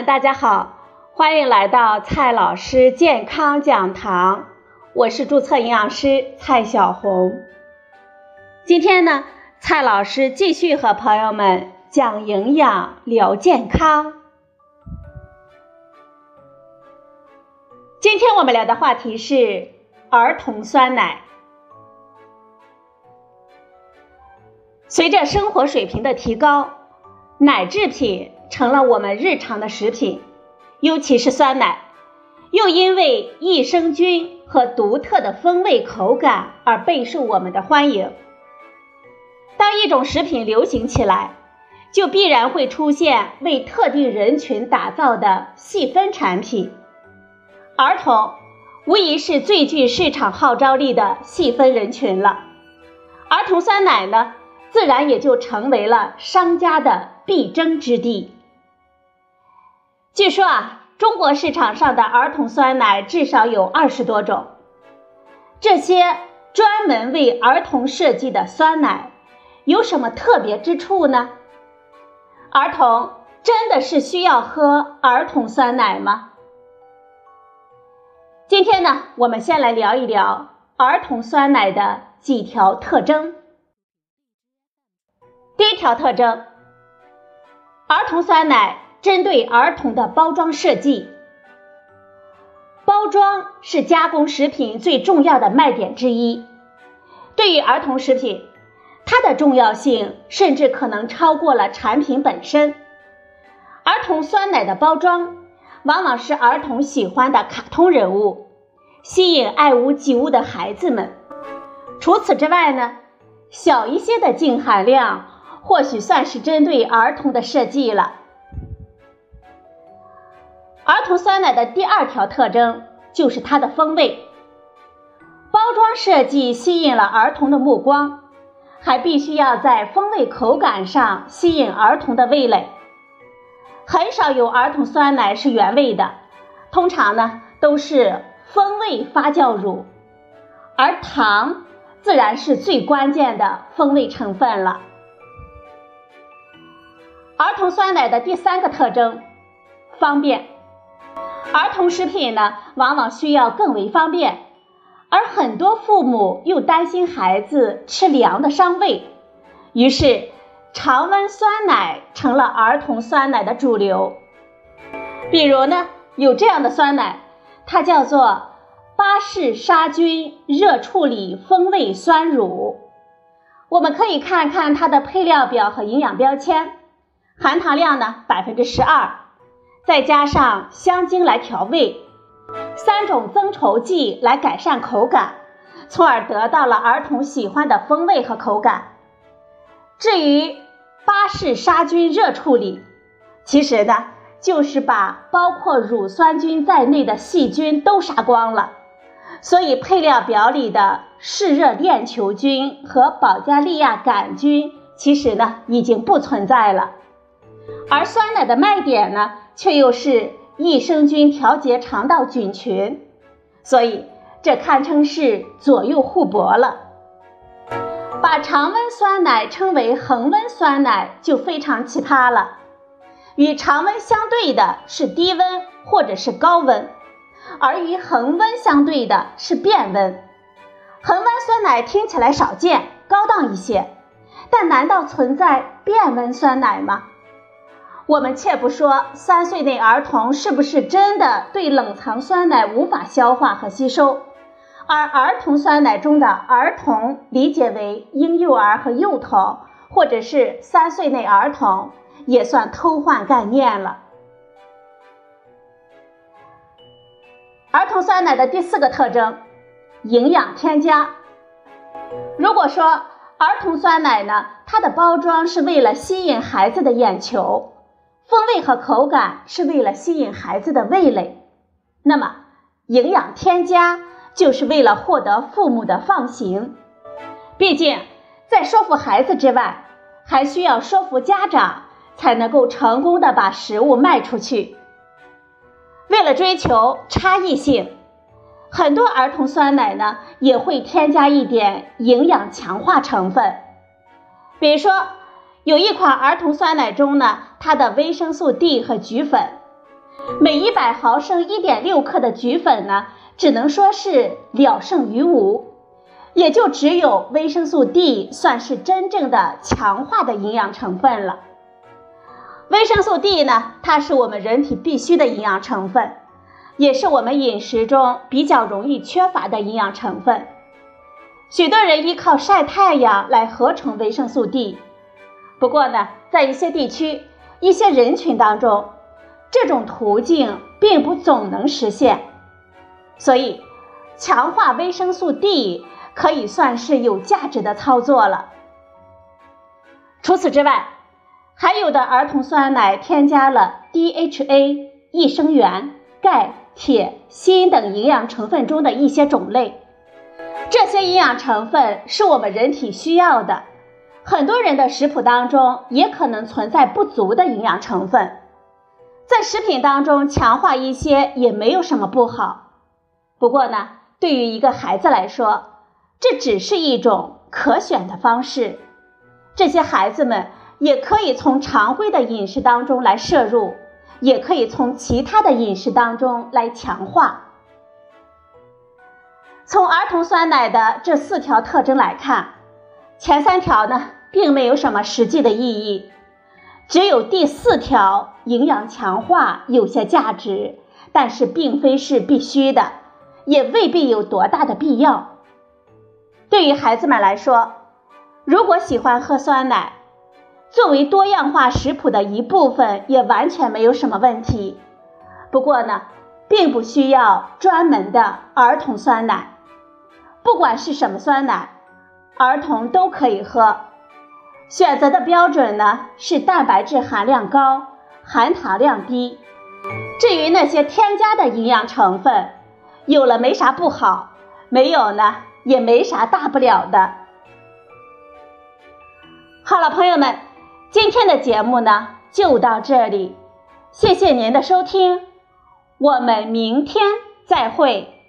大家好，欢迎来到蔡老师健康讲堂，我是注册营养师蔡小红。今天呢，蔡老师继续和朋友们讲营养聊健康。今天我们聊的话题是儿童酸奶。随着生活水平的提高，奶制品成了我们日常的食品，尤其是酸奶，又因为益生菌和独特的风味口感而备受我们的欢迎。当一种食品流行起来，就必然会出现为特定人群打造的细分产品。儿童无疑是最具市场号召力的细分人群了，儿童酸奶呢，自然也就成为了商家的必争之地。据说啊，中国市场上的儿童酸奶至少有二十多种，这些专门为儿童设计的酸奶有什么特别之处呢？儿童真的是需要喝儿童酸奶吗？今天呢，我们先来聊一聊儿童酸奶的几条特征。第一条特征，儿童酸奶针对儿童的包装设计。包装是加工食品最重要的卖点之一。对于儿童食品，它的重要性甚至可能超过了产品本身。儿童酸奶的包装。往往是儿童喜欢的卡通人物，吸引爱屋及乌的孩子们。除此之外呢，小一些的净含量或许算是针对儿童的设计了。儿童酸奶的第二条特征就是它的风味，包装设计吸引了儿童的目光，还必须要在风味口感上吸引儿童的味蕾。很少有儿童酸奶是原味的，通常呢都是风味发酵乳，而糖自然是最关键的风味成分了。儿童酸奶的第三个特征，方便。儿童食品呢往往需要更为方便，而很多父母又担心孩子吃凉的伤胃，于是。常温酸奶成了儿童酸奶的主流，比如呢，有这样的酸奶，它叫做巴氏杀菌热处理风味酸乳。我们可以看看它的配料表和营养标签，含糖量呢百分之十二，再加上香精来调味，三种增稠剂来改善口感，从而得到了儿童喜欢的风味和口感。至于巴氏杀菌热处理，其实呢就是把包括乳酸菌在内的细菌都杀光了，所以配料表里的嗜热链球菌和保加利亚杆菌其实呢已经不存在了，而酸奶的卖点呢却又是益生菌调节肠道菌群，所以这堪称是左右互搏了。把常温酸奶称为恒温酸奶就非常奇葩了。与常温相对的是低温或者是高温，而与恒温相对的是变温。恒温酸奶听起来少见、高档一些，但难道存在变温酸奶吗？我们且不说三岁内儿童是不是真的对冷藏酸奶无法消化和吸收。而儿童酸奶中的儿童理解为婴幼儿和幼童，或者是三岁内儿童，也算偷换概念了。儿童酸奶的第四个特征，营养添加。如果说儿童酸奶呢，它的包装是为了吸引孩子的眼球，风味和口感是为了吸引孩子的味蕾，那么营养添加。就是为了获得父母的放行，毕竟在说服孩子之外，还需要说服家长，才能够成功的把食物卖出去。为了追求差异性，很多儿童酸奶呢也会添加一点营养强化成分，比如说有一款儿童酸奶中呢，它的维生素 D 和菊粉每一百毫升一点六克的菊粉呢，只能说是了胜于无，也就只有维生素 D 算是真正的强化的营养成分了。维生素 D 呢，它是我们人体必需的营养成分，也是我们饮食中比较容易缺乏的营养成分。许多人依靠晒太阳来合成维生素 D，不过呢，在一些地区、一些人群当中，这种途径并不总能实现。所以，强化维生素 D 可以算是有价值的操作了。除此之外，还有的儿童酸奶添加了 DHA、益生元、钙、铁、锌等营养成分中的一些种类。这些营养成分是我们人体需要的，很多人的食谱当中也可能存在不足的营养成分，在食品当中强化一些也没有什么不好。不过呢，对于一个孩子来说，这只是一种可选的方式，这些孩子们。也可以从常规的饮食当中来摄入，也可以从其他的饮食当中来强化。从儿童酸奶的这四条特征来看，前三条呢并没有什么实际的意义，只有第四条营养强化有些价值，但是并非是必须的，也未必有多大的必要。对于孩子们来说，如果喜欢喝酸奶，作为多样化食谱的一部分，也完全没有什么问题。不过呢，并不需要专门的儿童酸奶。不管是什么酸奶，儿童都可以喝。选择的标准呢是蛋白质含量高，含糖量低。至于那些添加的营养成分，有了没啥不好，没有呢也没啥大不了的。好了，朋友们。今天的节目呢，就到这里，谢谢您的收听，我们明天再会。